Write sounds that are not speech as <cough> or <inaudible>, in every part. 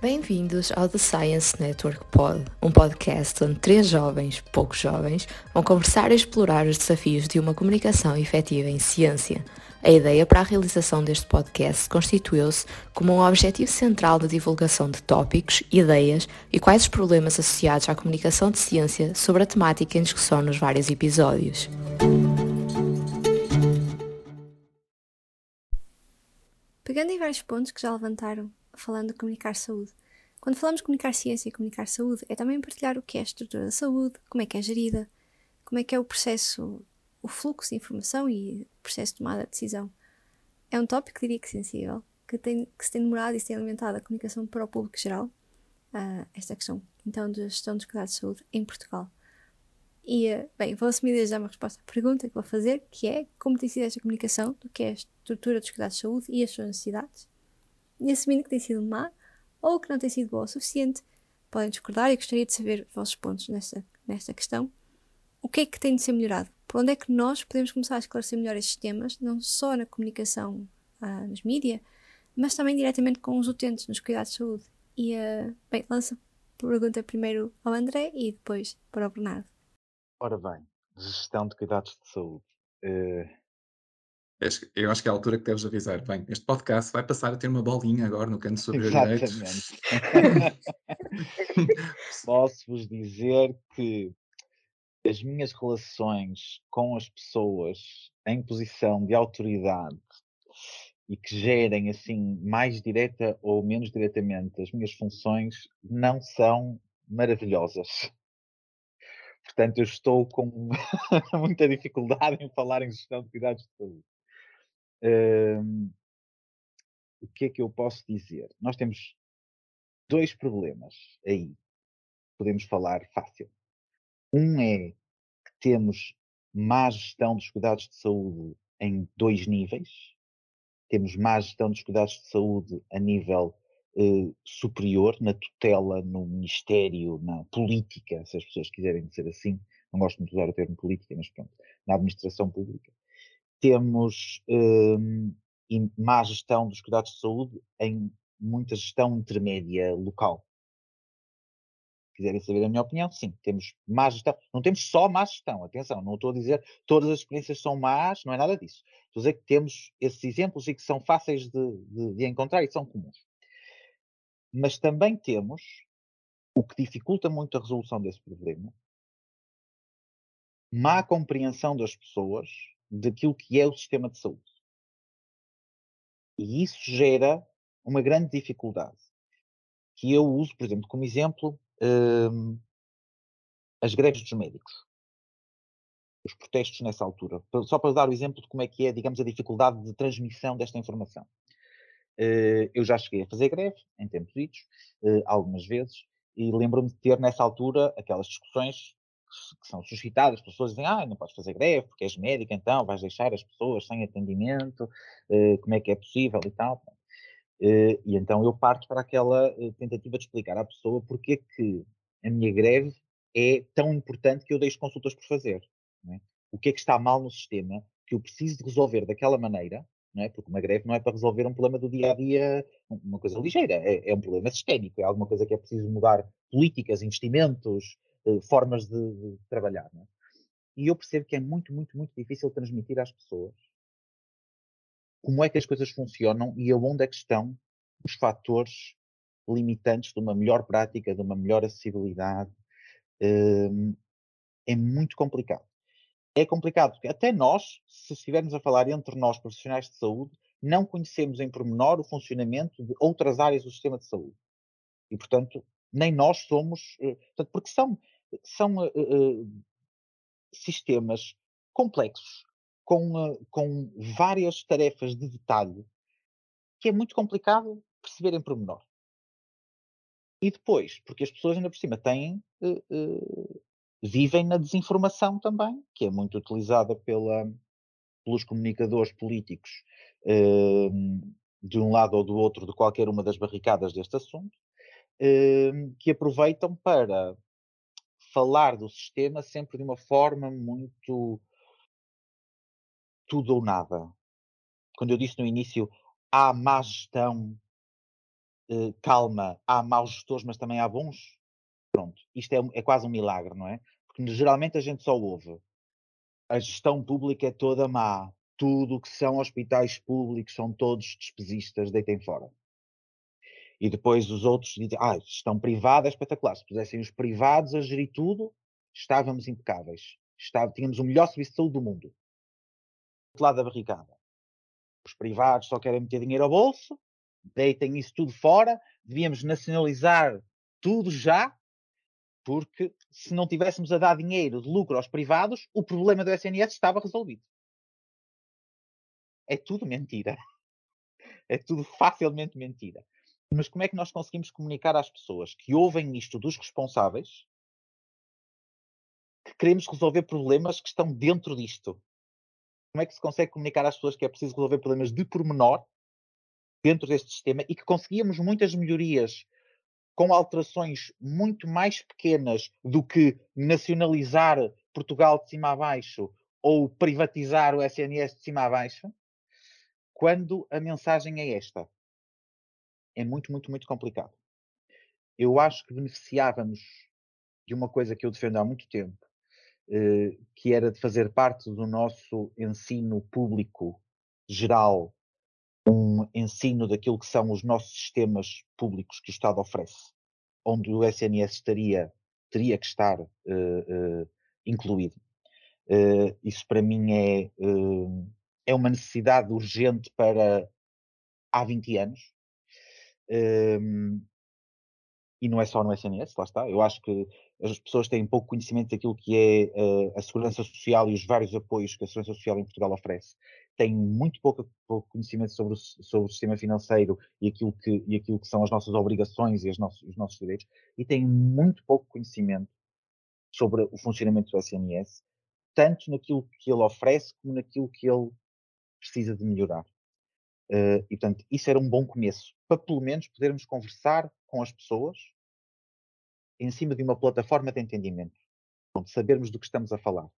Bem-vindos ao The Science Network Pod, um podcast onde três jovens, poucos jovens, vão conversar e explorar os desafios de uma comunicação efetiva em ciência. A ideia para a realização deste podcast constituiu-se como um objetivo central da divulgação de tópicos, ideias e quais os problemas associados à comunicação de ciência sobre a temática em discussão nos vários episódios. Pegando em vários pontos que já levantaram, falando de comunicar saúde. Quando falamos de comunicar ciência e comunicar saúde, é também partilhar o que é a estrutura da saúde, como é que é gerida, como é que é o processo, o fluxo de informação e o processo de tomada de decisão. É um tópico, diria que sensível, que, tem, que se tem demorado e se tem alimentado a comunicação para o público geral, uh, esta questão, então, da gestão dos cuidados de saúde em Portugal. E, bem, vou assumir desde já uma resposta à pergunta que vou fazer, que é como tem sido esta comunicação do que é a estrutura dos cuidados de saúde e as suas necessidades, e assumindo que tem sido má ou que não tem sido boa o suficiente, podem discordar e gostaria de saber os vossos pontos nesta, nesta questão. O que é que tem de ser melhorado? Por onde é que nós podemos começar a esclarecer melhor estes temas, não só na comunicação ah, nos mídias, mas também diretamente com os utentes nos cuidados de saúde? E, uh, bem, lança a pergunta primeiro ao André e depois para o Bernardo. Ora bem, gestão de cuidados de saúde. Uh, eu acho que é a altura que deves avisar. Bem, este podcast vai passar a ter uma bolinha agora no canto superior Exatamente. <laughs> Posso-vos dizer que as minhas relações com as pessoas em posição de autoridade e que gerem assim mais direta ou menos diretamente as minhas funções não são maravilhosas. Portanto, eu estou com <laughs> muita dificuldade em falar em gestão de cuidados de saúde o que é que eu posso dizer? Nós temos dois problemas aí. Podemos falar fácil. Um é que temos má gestão dos cuidados de saúde em dois níveis. Temos má gestão dos cuidados de saúde a nível eh, superior, na tutela, no Ministério, na política, se as pessoas quiserem dizer assim. Não gosto muito de usar o termo política, mas pronto, na administração pública temos um, má gestão dos cuidados de saúde em muita gestão intermédia local. Quiserem saber a minha opinião, sim, temos má gestão. Não temos só má gestão, atenção, não estou a dizer todas as experiências são más, não é nada disso. Estou a dizer que temos esses exemplos e que são fáceis de, de, de encontrar e são comuns. Mas também temos o que dificulta muito a resolução desse problema, má compreensão das pessoas daquilo que é o sistema de saúde. E isso gera uma grande dificuldade. Que eu uso, por exemplo, como exemplo, hum, as greves dos médicos. Os protestos nessa altura. Só para dar o exemplo de como é que é, digamos, a dificuldade de transmissão desta informação. Uh, eu já cheguei a fazer greve, em tempos idos, uh, algumas vezes, e lembro-me de ter nessa altura aquelas discussões que são suscitadas, as pessoas dizem, ah, não podes fazer greve porque és médico, então vais deixar as pessoas sem atendimento, uh, como é que é possível e tal. E então eu parto para aquela tentativa de explicar à pessoa porque é que a minha greve é tão importante que eu deixo consultas por fazer. É? O que é que está mal no sistema que eu preciso de resolver daquela maneira, não é? porque uma greve não é para resolver um problema do dia a dia, uma coisa ligeira, é, é um problema sistémico, é alguma coisa que é preciso mudar políticas, investimentos, eh, formas de, de trabalhar. É? E eu percebo que é muito, muito, muito difícil transmitir às pessoas como é que as coisas funcionam e aonde é que estão os fatores limitantes de uma melhor prática, de uma melhor acessibilidade. Hum, é muito complicado. É complicado porque até nós, se estivermos a falar entre nós, profissionais de saúde, não conhecemos em pormenor o funcionamento de outras áreas do sistema de saúde. E, portanto, nem nós somos. Eh, portanto, porque são são uh, sistemas complexos, com, uh, com várias tarefas de detalhe, que é muito complicado perceber em pormenor. E depois, porque as pessoas ainda por cima têm, vivem na desinformação também, que é muito utilizada pela, pelos comunicadores políticos de um lado ou do outro de qualquer uma das barricadas deste assunto, que aproveitam para falar do sistema sempre de uma forma muito tudo ou nada. Quando eu disse no início, há má gestão, eh, calma, há maus gestores, mas também há bons. Pronto, isto é, é quase um milagre, não é? Porque geralmente a gente só ouve a gestão pública é toda má, tudo que são hospitais públicos são todos despesistas, deitem fora. E depois os outros dizem, ah, gestão privada é espetacular. Se pusessem os privados a gerir tudo, estávamos impecáveis. Tínhamos o melhor serviço de saúde do mundo. Do outro lado da barricada. Os privados só querem meter dinheiro ao bolso, deitem isso tudo fora, devíamos nacionalizar tudo já, porque se não tivéssemos a dar dinheiro de lucro aos privados, o problema do SNS estava resolvido. É tudo mentira. É tudo facilmente mentira. Mas como é que nós conseguimos comunicar às pessoas que ouvem isto dos responsáveis que queremos resolver problemas que estão dentro disto? Como é que se consegue comunicar às pessoas que é preciso resolver problemas de pormenor dentro deste sistema e que conseguíamos muitas melhorias com alterações muito mais pequenas do que nacionalizar Portugal de cima a baixo ou privatizar o SNS de cima a baixo, quando a mensagem é esta é muito, muito, muito complicado. Eu acho que beneficiávamos de uma coisa que eu defendo há muito tempo, eh, que era de fazer parte do nosso ensino público geral, um ensino daquilo que são os nossos sistemas públicos que o Estado oferece, onde o SNS estaria, teria que estar uh, uh, incluído. Uh, isso para mim é, é uma necessidade urgente para há 20 anos. Um, e não é só no SNS, lá está. Eu acho que as pessoas têm pouco conhecimento daquilo que é a segurança social e os vários apoios que a segurança social em Portugal oferece. Têm muito pouco, pouco conhecimento sobre o, sobre o sistema financeiro e aquilo, que, e aquilo que são as nossas obrigações e os nossos, os nossos direitos, e têm muito pouco conhecimento sobre o funcionamento do SNS, tanto naquilo que ele oferece como naquilo que ele precisa de melhorar. Uh, e, portanto, isso era um bom começo, para pelo menos podermos conversar com as pessoas em cima de uma plataforma de entendimento, onde sabermos do que estamos a falar.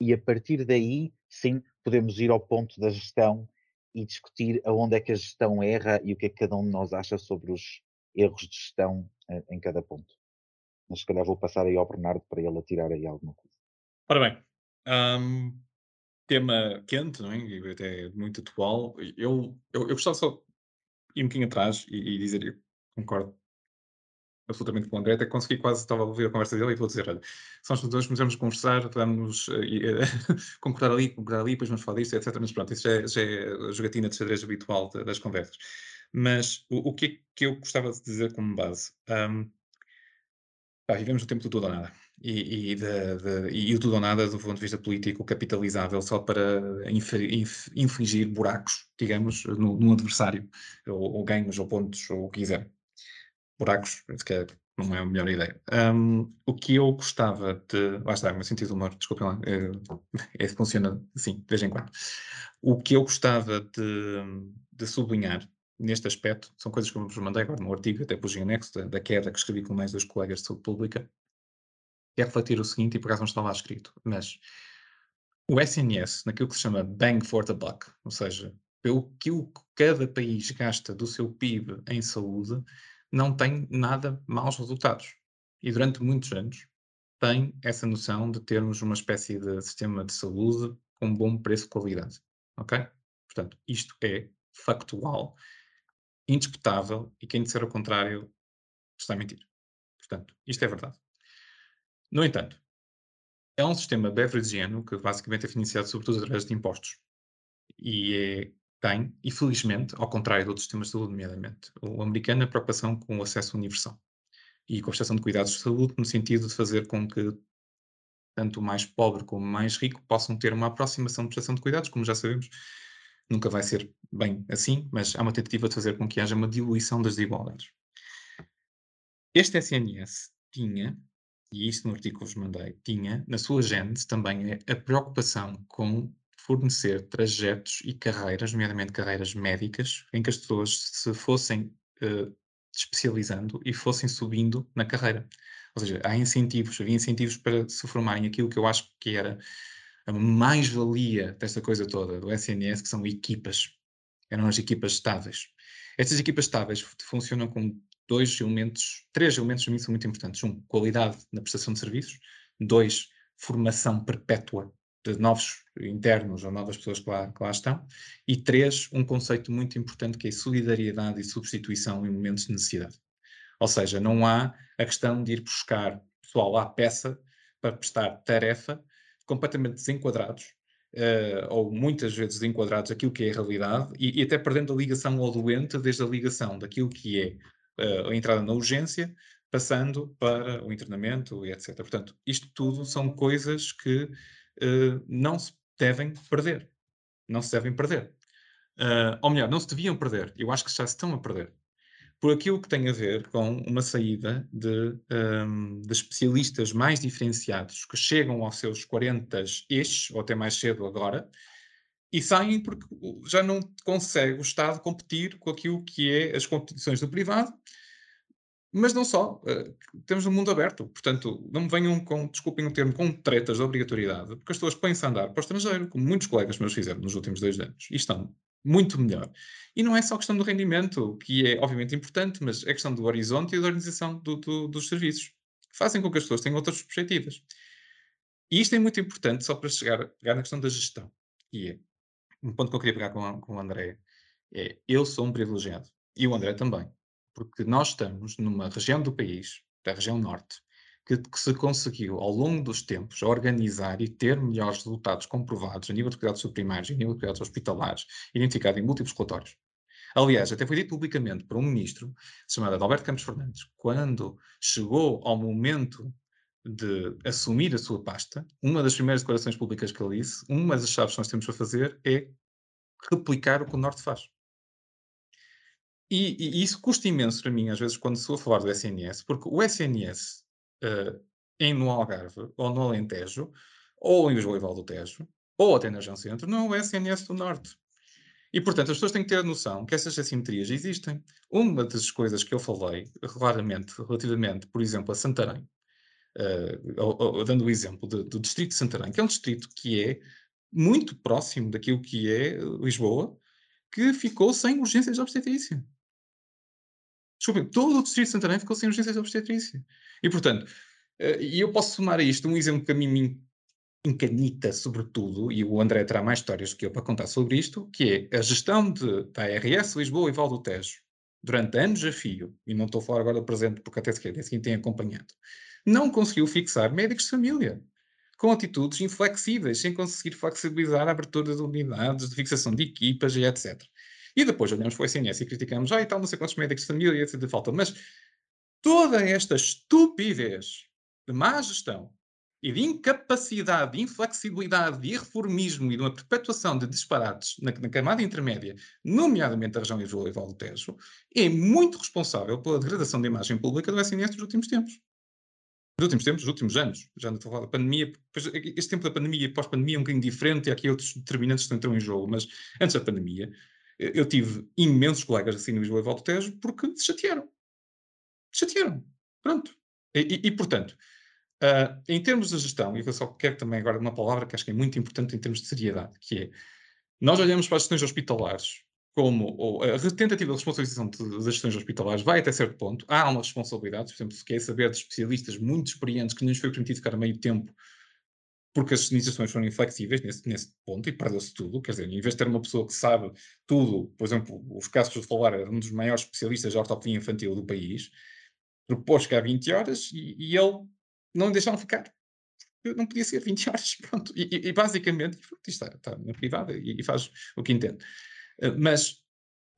E a partir daí, sim, podemos ir ao ponto da gestão e discutir aonde é que a gestão erra e o que é que cada um de nós acha sobre os erros de gestão uh, em cada ponto. Mas se calhar vou passar aí ao Bernardo para ele atirar aí alguma coisa. Ora bem, um, tema quente, não é? E até muito atual. Eu, eu, eu gostava só ir um bocadinho atrás e, e dizer, eu concordo absolutamente com o André, até consegui quase, estava a ouvir a conversa dele e vou dizer, olha, são os dois, começamos a conversar, vamos uh, <laughs> concordar ali, concordar ali, depois vamos falar disso, etc. Mas pronto, isso já é, já é a jogatina de xadrez habitual das conversas. Mas o, o que é que eu gostava de dizer como base? Um, pá, vivemos no tempo do tudo ou nada e, e, de, de, e o tudo ou nada do ponto de vista político capitalizável só para infligir buracos, digamos, no, no adversário, ou, ou, ganhos, ou pontos, ou o que quiser. Buracos, se calhar não é a melhor ideia. Um, o que eu gostava de. Lá está, o meu sentido de humor, desculpem lá, é, <laughs> é, funciona assim, de vez em quando. O que eu gostava de, de sublinhar neste aspecto são coisas que eu vos mandei agora no artigo, até pus em anexo da, da queda que escrevi com mais dois colegas de saúde pública, é refletir o seguinte, e por acaso não está lá escrito, mas o SNS, naquilo que se chama bang for the buck, ou seja, pelo que cada país gasta do seu PIB em saúde, não tem nada maus resultados. E durante muitos anos tem essa noção de termos uma espécie de sistema de saúde com bom preço e qualidade. Ok? Portanto, isto é factual, indisputável, e quem disser o contrário está a mentir. Portanto, isto é verdade. No entanto, é um sistema beveragiano que basicamente é financiado sobretudo através de impostos. E é, tem, e felizmente, ao contrário de outros sistemas de saúde, nomeadamente, o americano, a preocupação com o acesso universal e com a prestação de cuidados de saúde, no sentido de fazer com que tanto o mais pobre como o mais rico possam ter uma aproximação de prestação de cuidados, como já sabemos, nunca vai ser bem assim, mas há uma tentativa de fazer com que haja uma diluição das desigualdades. Este SNS tinha e isso no artigo que vos mandei, tinha na sua gênese também a preocupação com fornecer trajetos e carreiras, nomeadamente carreiras médicas, em que as pessoas se fossem uh, especializando e fossem subindo na carreira. Ou seja, há incentivos, havia incentivos para se formarem aquilo que eu acho que era a mais-valia desta coisa toda do SNS, que são equipas. Eram as equipas estáveis. Estas equipas estáveis funcionam com dois elementos, três elementos para mim são muito importantes. Um, qualidade na prestação de serviços. Dois, formação perpétua de novos internos ou novas pessoas que lá, que lá, estão. E três, um conceito muito importante que é solidariedade e substituição em momentos de necessidade. Ou seja, não há a questão de ir buscar pessoal à peça para prestar tarefa completamente desenquadrados, uh, ou muitas vezes desenquadrados aquilo que é a realidade, e, e, até perdendo a ligação ao doente, desde a ligação daquilo que é uh, a entrada na urgência, passando para o internamento e etc. Portanto, isto tudo são coisas que uh, não se devem perder. Não se devem perder. ou melhor, não se deviam perder. Eu acho que já se estão a perder por aquilo que tem a ver com uma saída de, um, de especialistas mais diferenciados que chegam aos seus 40 ex, ou até mais cedo agora, e saem porque já não consegue o Estado competir com aquilo que é as competições do privado, mas não só, uh, temos um mundo aberto, portanto, não me venham com, desculpem o termo, com tretas de obrigatoriedade, porque as pessoas a andar para o estrangeiro, como muitos colegas meus fizeram nos últimos dois anos, e estão muito melhor. E não é só questão do rendimento, que é obviamente importante, mas é questão do horizonte e da organização do, do, dos serviços, que fazem com que as pessoas tenham outras perspectivas. E isto é muito importante só para chegar, na questão da gestão. E é um ponto que eu queria pegar com, com o André. É, eu sou um privilegiado. E o André também. Porque nós estamos numa região do país, da região norte, que, que, se conseguiu, ao longo dos tempos, organizar e ter melhores resultados comprovados a nível de cuidados subprimários e a nível de cuidados hospitalares, identificado em múltiplos relatórios. Aliás, até foi dito publicamente por um ministro, chamado Alberto Campos Fernandes, quando chegou ao momento de assumir a sua pasta, uma das primeiras declarações públicas que ele disse, uma das chaves que nós temos para fazer é replicar o que o Norte faz. E, e, isso custa imenso para mim, às vezes, quando sou a falar do SNS, porque o SNS uh, em no Algarve, ou no Alentejo, ou em Lisboa e Val do Tejo, ou até na região centro, não é o SNS do Norte. E, portanto, as pessoas têm que ter a noção que essas assimetrias existem. Uma das coisas que eu falei claramente, relativamente, por exemplo, a Santarém, uh, ou, ou, dando o exemplo de, do distrito de Santarém, que é um distrito que é muito próximo daquilo que é Lisboa, que ficou sem urgências de obstetrícia. Desculpem, todo o distrito de Santarém ficou sem urgências de obstetrícia. E, portanto, uh, e eu posso somar a isto um exemplo que a mim me encanita, sobretudo, e o André terá mais histórias do que eu para contar sobre isto, que é a gestão de, da ARS Lisboa e Val do Tejo, durante anos a fio, e não estou a falar agora do presente, porque até sequer assim tem acompanhado, não conseguiu fixar médicos de família, com atitudes inflexíveis, sem conseguir flexibilizar a abertura de unidades, de fixação de equipas e etc. E depois olhamos para o SNS e criticamos, ah, e tal, não sei quantos médicos de família, etc. de falta. Mas toda esta estupidez de má gestão e de incapacidade, de inflexibilidade, de irreformismo e de uma perpetuação de disparates na, na camada intermédia, nomeadamente da região de e Val do Tejo, é muito responsável pela degradação da imagem pública do SNS nos últimos tempos. Nos últimos tempos, nos últimos anos. Já não estou a falar da pandemia, este tempo da pandemia e pós-pandemia é um bocadinho diferente e há aqui outros determinantes que estão em jogo, mas antes da pandemia, eu tive imensos colegas assim no Lisboa e do Tejo porque se chatearam. Se chatearam. Pronto. E, e, e portanto, Uh, em termos de gestão, e eu só quero também agora uma palavra que acho que é muito importante em termos de seriedade, que é, nós olhamos para as gestões hospitalares como ou, a tentativa de responsabilização das gestões hospitalares vai até certo ponto, há uma responsabilidade, por exemplo, se quer saber de especialistas muito experientes que não lhes foi permitido ficar meio tempo porque as administrações foram inflexíveis nesse, nesse ponto e perdeu-se tudo. Quer dizer, em vez de ter uma pessoa que sabe tudo, por exemplo, os casos de falar é um dos maiores especialistas de ortopedia infantil do país, propôs que há 20 horas e, e ele não deixaram ficar. Não podia ser 20 horas, <laughs> pronto. E, e basicamente, isto está, está na privada e, e, faz o que entende. Eh, mas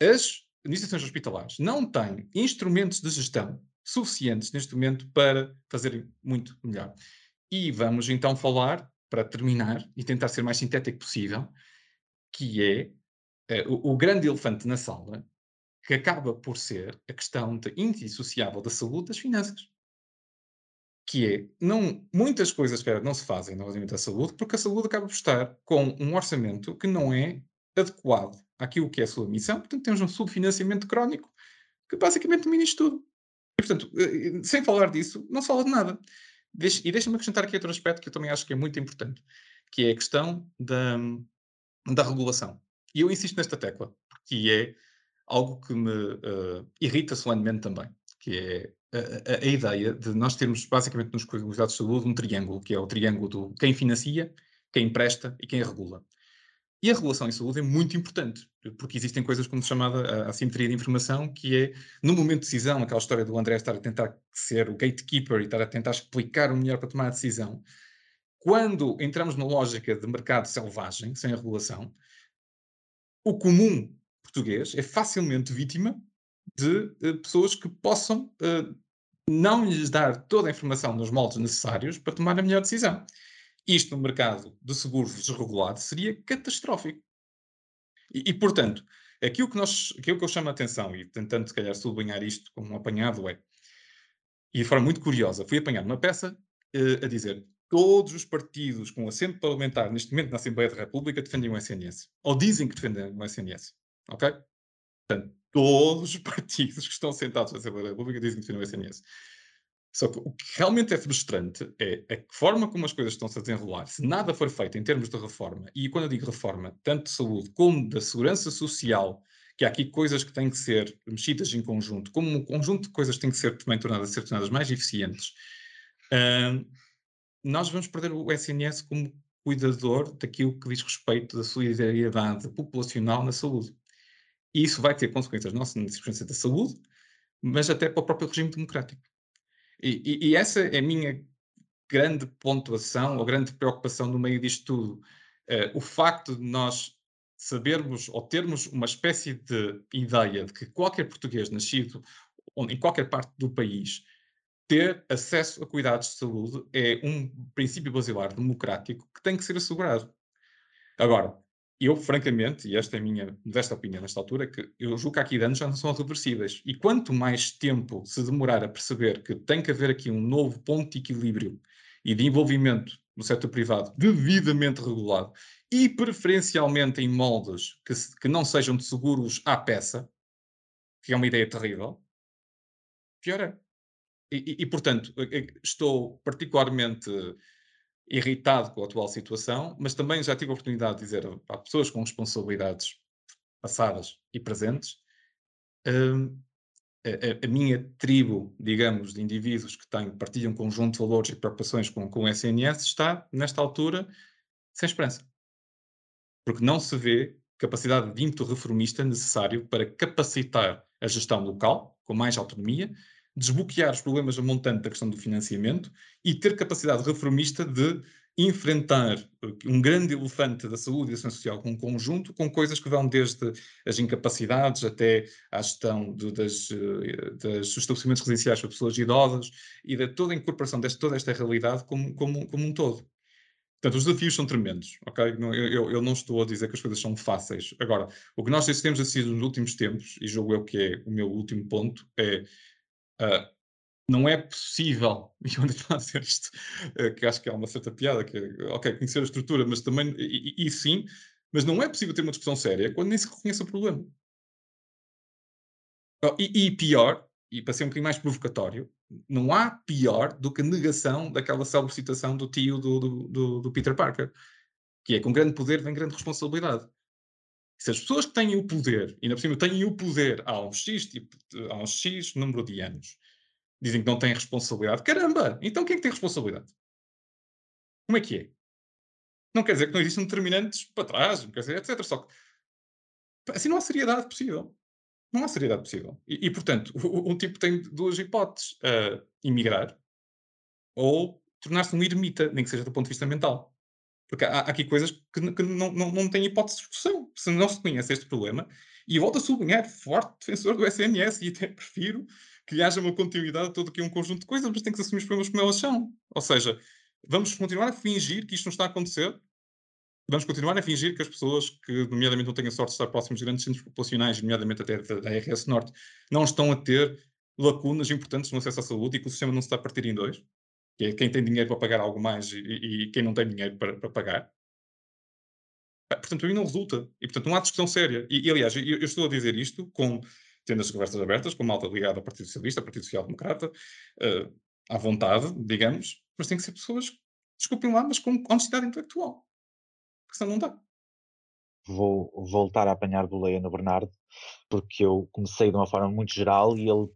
as administrações hospitalares não têm instrumentos de gestão suficientes neste momento para fazerem muito melhor. E vamos então falar, para terminar e tentar ser mais sintético possível, que é uh, o, o, grande elefante na sala, que acaba por ser a questão indissociável da saúde das finanças que é, não, muitas coisas não se fazem no orçamento da saúde, porque a saúde acaba por estar com um orçamento que não é adequado àquilo que é a sua missão, portanto temos um subfinanciamento crónico que basicamente domina isto tudo. E, portanto, eh, sem falar disso, não se fala de nada. E deixa-me acrescentar aqui outro aspecto que eu também acho que é muito importante, que é a questão da, da regulação. E eu insisto nesta tecla, porque é algo que me uh, irrita solenemente também, que é a, a, a, ideia de nós termos basicamente nos cuidados de saúde um triângulo, que é o triângulo do quem financia, quem empresta e quem regula. E a regulação em saúde é muito importante, porque existem coisas como chamada assimetria de informação, que é, no momento de decisão, aquela história do André estar a tentar ser o gatekeeper e estar a tentar explicar o melhor para tomar a decisão. Quando entramos na lógica de mercado selvagem, sem a regulação, o comum português é facilmente vítima de uh, pessoas que possam uh, não lhes dar toda a informação nos moldes necessários para tomar a melhor decisão. Isto no mercado de seguros desregulado seria catastrófico. E, e, portanto, aquilo que, nós, aquilo que eu chamo a atenção, e tentando se calhar sublinhar isto como um apanhado, é, e de forma muito curiosa, fui apanhar uma peça uh, a dizer todos os partidos com assento parlamentar neste momento na Assembleia da República defendem o SNS. Ou dizem que defendem o SNS. Ok? Portanto, todos os <laughs> partidos que estão sentados na Assembleia da República dizem que defendem o SNS. Só que o que realmente é frustrante é a forma como as coisas estão-se a desenrolar. Se nada for feito em termos de reforma, e quando eu digo reforma, tanto de saúde como da segurança social, que há aqui coisas que têm que ser mexidas em conjunto, como um conjunto de coisas que têm que ser também tornadas, ser tornadas mais eficientes, uh, nós vamos perder o SNS como cuidador daquilo que diz respeito da solidariedade populacional na saúde. E isso vai ter consequências não só na existência da saúde, mas até para o próprio regime democrático. E, e, e, essa é a minha grande pontuação, ou grande preocupação no meio disto tudo. Uh, o facto de nós sabermos ou termos uma espécie de ideia de que qualquer português nascido em qualquer parte do país ter acesso a cuidados de saúde é um princípio basilar democrático que tem que ser assegurado. Agora, eu, francamente, e esta é a minha modesta opinião nesta altura, que eu julgo que aqui danos já não são reversíveis. E quanto mais tempo se demorar a perceber que tem que haver aqui um novo ponto de equilíbrio e de envolvimento no setor privado devidamente regulado e preferencialmente em moldes que, que não sejam de seguros à peça, que é uma ideia terrível, pior é. E, e, portanto, estou particularmente irritado com a atual situação, mas também já tive a oportunidade de dizer a pessoas com responsabilidades passadas e presentes, hum, a, a, minha tribo, digamos, de indivíduos que têm, partilham um conjunto de valores e preocupações com, com o SNS está, nesta altura, sem esperança. Porque não se vê capacidade de ímpeto reformista necessário para capacitar a gestão local, com mais autonomia, desbloquear os problemas a montante da questão do financiamento e ter capacidade reformista de enfrentar um grande elefante da saúde e da ciência social com um conjunto, com coisas que vão desde as incapacidades até à gestão de, das, eh, dos estabelecimentos residenciais para pessoas idosas e de toda a incorporação de toda esta realidade como, como, como um todo. Portanto, os desafios são tremendos, ok? Eu, eu, não estou a dizer que as coisas são fáceis. Agora, o que nós temos assistido nos últimos tempos, e julgo eu que é o meu último ponto, é Uh, não é possível, <laughs> e eu estou a dizer isto, uh, que acho que é uma certa piada, que é, ok, conhecer a estrutura, mas também, e, e, e, sim, mas não é possível ter uma discussão séria quando nem se reconhece o problema. Oh, e, e, pior, e para ser um bocadinho mais provocatório, não há pior do que a negação daquela célebre citação do tio do, do, do, do Peter Parker, que é com grande poder vem grande responsabilidade. Se as pessoas que têm o poder, e na por cima têm o poder há uns X, tipo, há uns X número de anos, dizem que não têm responsabilidade, caramba! Então quem é que tem responsabilidade? Como é que é? Não quer dizer que não existam determinantes para trás, não quer dizer, etc. Só que assim não há seriedade possível. Não há seriedade possível. E, e portanto, um tipo tem duas hipóteses: uh, emigrar ou tornar-se um ermita, nem que seja do ponto de vista mental. Porque há, há aqui coisas que, que não, não, não têm hipótese de discussão. Se não se conhece este problema, e volto a sublinhar, forte defensor do SNS, e até <laughs> prefiro que haja uma continuidade de todo aqui um conjunto de coisas, mas tem que assumir os problemas como elas são. Ou seja, vamos continuar a fingir que isto não está a acontecer, vamos continuar a fingir que as pessoas que, nomeadamente, não têm a sorte de estar próximos de grandes centros populacionais, nomeadamente até da, da RS Norte, não estão a ter lacunas importantes no acesso à saúde e que o sistema não se está a partir em dois que é quem tem dinheiro para pagar algo mais e, e quem não tem dinheiro para, para pagar. Portanto, para mim não resulta. E, portanto, não há discussão séria. E, e aliás, eu, eu, estou a dizer isto com, tendo as conversas abertas, com malta ligada ao Partido Socialista, Partido Social Democrata, uh, à vontade, digamos, mas tem que ser pessoas, desculpem lá, mas com honestidade intelectual. porque senão não dá. Vou voltar a apanhar boleia no Bernardo, porque eu comecei de uma forma muito geral e ele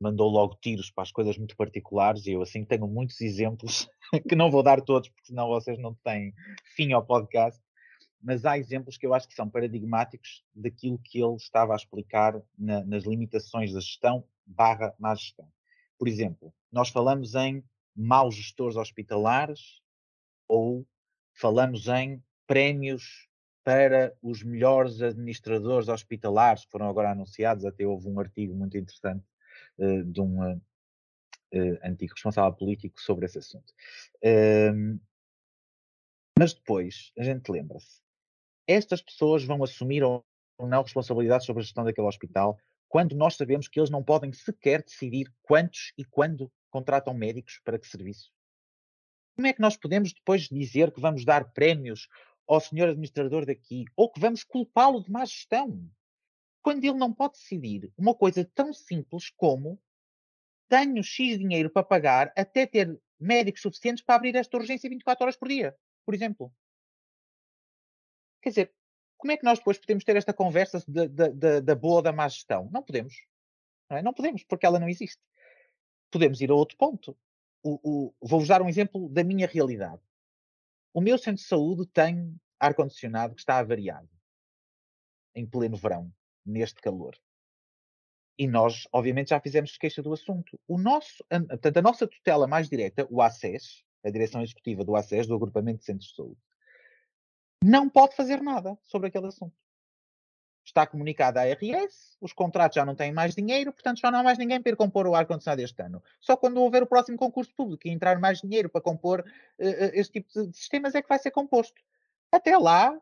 mandou logo tiros para as coisas muito particulares e eu assim tenho muitos exemplos <laughs> que não vou dar todos porque senão vocês não têm fim ao podcast mas há exemplos que eu acho que são paradigmáticos daquilo que ele estava a explicar na, nas limitações da gestão barra má gestão. Por exemplo, nós falamos em maus gestores hospitalares ou falamos em prémios para os melhores administradores hospitalares que foram agora anunciados, até houve um artigo muito interessante de um uh, antigo responsável político sobre esse assunto. Mas depois a gente lembra-se, estas pessoas vão assumir ou não responsabilidade sobre a gestão daquele hospital quando nós sabemos que eles não podem sequer decidir quantos e quando contratam médicos para que serviço? Como é que nós podemos depois dizer que vamos dar prémios ao senhor administrador daqui ou que vamos culpá-lo de má gestão? Quando ele não pode decidir uma coisa tão simples como tenho X dinheiro para pagar até ter médicos suficientes para abrir esta urgência 24 horas por dia, por exemplo. Quer dizer, como é que nós depois podemos ter esta conversa da boa ou da má gestão? Não podemos. Não, é? não, podemos, porque ela não existe. Podemos ir a outro ponto. Vou-vos dar um exemplo da minha realidade. O meu centro de saúde tem ar-condicionado que está avariado em pleno verão, neste calor. E nós, obviamente, já fizemos queixa do assunto. O nosso, portanto, a nossa tutela mais direta, o ACES, a direção executiva do ACES, do Agrupamento de Centros de Saúde, não pode fazer nada sobre aquele assunto. Está comunicada à ARS, os contratos já não têm mais dinheiro, portanto já não há mais ninguém para ir compor o ar-condicionado este ano. Só quando houver o próximo concurso público e entrar mais dinheiro para compor uh, este tipo de sistemas é que vai ser composto. Até lá,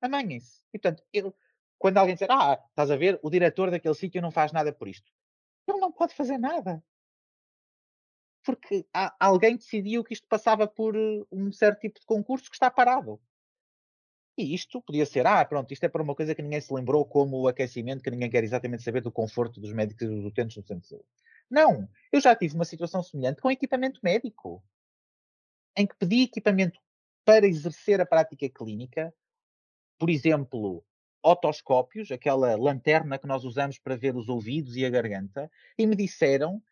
amanhem-se. E portanto, eu, quando alguém disser, ah, estás a ver, o diretor daquele sítio não faz nada por isto. Ele não pode fazer nada. Porque há, alguém decidiu que isto passava por um certo tipo de concurso que está parado. E isto podia ser, ah, pronto, isto é para uma coisa que ninguém se lembrou, como o aquecimento, que ninguém quer exatamente saber do conforto dos médicos e dos utentes no centro de saúde. Não, eu já tive uma situação semelhante com equipamento médico, em que pedi equipamento para exercer a prática clínica, por exemplo, otoscópios, aquela lanterna que nós usamos para ver os ouvidos e a garganta, e me disseram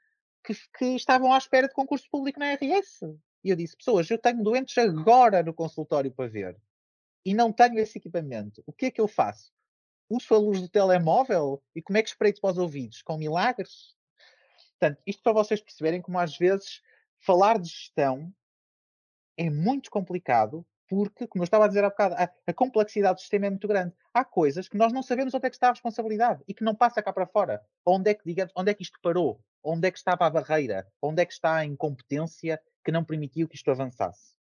que, que estavam à espera de concurso público na RS. E eu disse, pessoas, eu tenho doentes agora no consultório para ver e não tenho esse equipamento, o que é que eu faço? Uso a luz do telemóvel? E como é que espreito para os ouvidos? Com milagres? Portanto, isto para vocês perceberem como às vezes falar de gestão é muito complicado porque, como eu estava a dizer há bocado, a, a, complexidade do sistema é muito grande. Há coisas que nós não sabemos onde é que está a responsabilidade e que não passa cá para fora. Onde é que, digamos, onde é que isto parou? Onde é que estava a barreira? Onde é que está a incompetência que não permitiu que isto avançasse?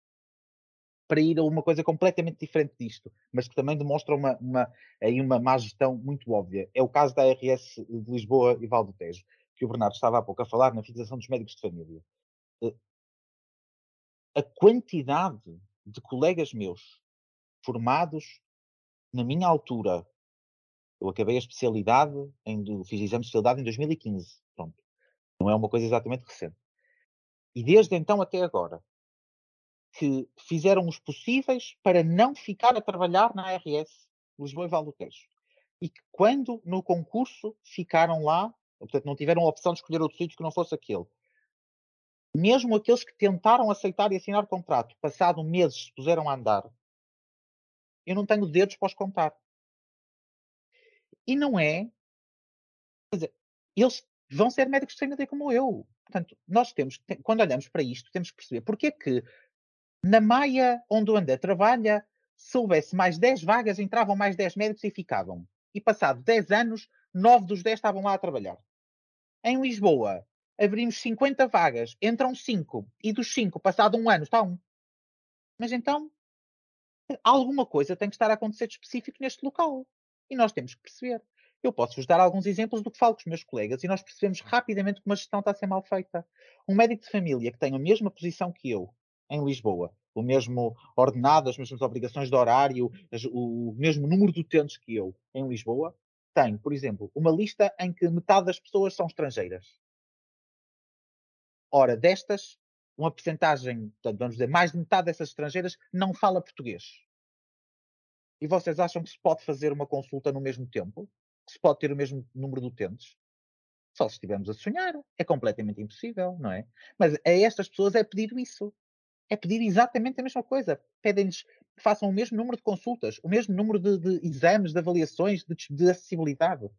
para ir a uma coisa completamente diferente disto, mas que também demonstra uma, uma, aí uma má gestão muito óbvia. É o caso da RS de Lisboa e Valdo Tejo, que o Bernardo estava há pouco a falar na fixação dos médicos de família. Eh, a quantidade de colegas meus formados na minha altura, eu acabei a especialidade, em, fiz exame de especialidade em 2015, pronto. Não é uma coisa exatamente recente. E desde então até agora, que fizeram os possíveis para não ficar a trabalhar na ARS Lisboa e Val Tejo. E que quando no concurso ficaram lá, portanto não tiveram a opção de escolher outro sítio que não fosse aquele, mesmo aqueles que tentaram aceitar e assinar o contrato, passado meses se puseram a andar, eu não tenho dedos para os contar. E não é. Quer dizer, eles vão ser médicos de família como eu. Portanto, nós temos, quando olhamos para isto, temos que perceber porque é que na Maia, onde o André trabalha, se houvesse mais 10 vagas, entravam mais 10 médicos e ficavam. E passado 10 anos, 9 dos 10 estavam lá a trabalhar. Em Lisboa, abrimos 50 vagas, entram 5, e dos 5, passado um ano, está um. Mas então, alguma coisa tem que estar a acontecer de específico neste local. E nós temos que perceber. Eu posso-vos dar alguns exemplos do que falo com os meus colegas e nós percebemos rapidamente que uma gestão está a ser mal feita. Um médico de família que tem a mesma posição que eu, em Lisboa, o mesmo ordenado, as mesmas obrigações de horário, o mesmo número de utentes que eu em Lisboa, tem, por exemplo, uma lista em que metade das pessoas são estrangeiras. Ora, destas, uma percentagem, vamos dizer, mais de metade dessas estrangeiras não fala português. E vocês acham que se pode fazer uma consulta no mesmo tempo? Que se pode ter o mesmo número de utentes? Só se estivermos a sonhar. É completamente impossível, não é? Mas a estas pessoas é pedido isso. É pedir exatamente a mesma coisa. Pedem-lhes que façam o mesmo número de consultas, o mesmo número de, de exames, de avaliações, de, de acessibilidade.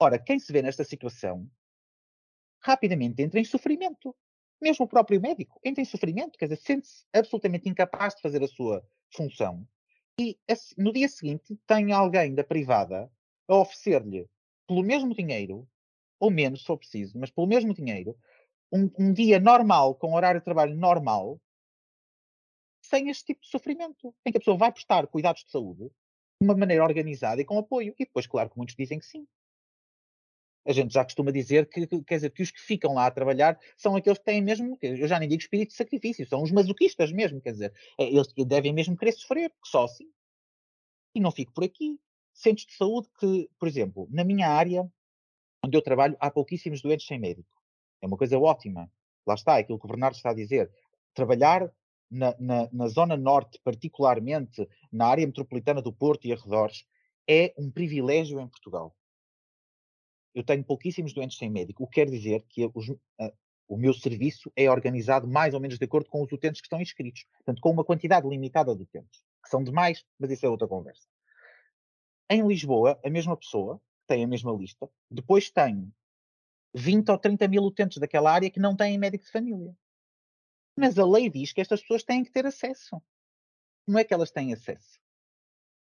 Ora, quem se vê nesta situação rapidamente entra em sofrimento. Mesmo o próprio médico entra em sofrimento, quer dizer, sente-se absolutamente incapaz de fazer a sua função. E no dia seguinte tem alguém da privada a oferecer-lhe, pelo mesmo dinheiro, ou menos se for preciso, mas pelo mesmo dinheiro, um, um dia normal, com horário de trabalho normal, sem este tipo de sofrimento, em que a pessoa vai prestar cuidados de saúde de uma maneira organizada e com apoio. E depois, claro que muitos dizem que sim. A gente já costuma dizer que, que, quer dizer, que os que ficam lá a trabalhar são aqueles que têm mesmo, eu já nem digo espírito de sacrifício, são os masoquistas mesmo, quer dizer, é, eles devem mesmo querer sofrer, porque só assim. E não fico por aqui. Centros de saúde que, por exemplo, na minha área, onde eu trabalho, há pouquíssimos doentes sem médico. É uma coisa ótima. Lá está, aquilo que o Bernardo está a dizer. Trabalhar na, na, na, Zona Norte, particularmente na área metropolitana do Porto e arredores, é um privilégio em Portugal eu tenho pouquíssimos doentes sem médico, o que quer dizer que os, uh, o meu serviço é organizado mais ou menos de acordo com os utentes que estão inscritos. Portanto, com uma quantidade limitada de utentes, que são demais, mas isso é outra conversa. Em Lisboa, a mesma pessoa, tem a mesma lista, depois tem 20 ou 30 mil utentes daquela área que não têm médico de família. Mas a lei diz que estas pessoas têm que ter acesso. Como é que elas têm acesso?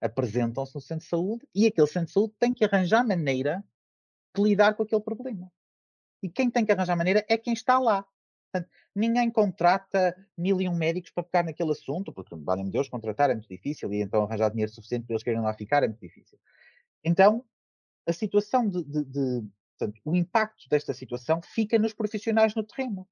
Apresentam-se no centro de saúde e aquele centro de saúde tem que arranjar maneira de lidar com aquele problema. E quem tem que arranjar maneira é quem está lá. Portanto, ninguém contrata mil e um médicos para pegar naquele assunto, porque, valem Deus, contratar é muito difícil e então arranjar dinheiro suficiente para eles querem lá ficar é muito difícil. Então, a situação de, de, de portanto, o impacto desta situação fica nos profissionais no terreno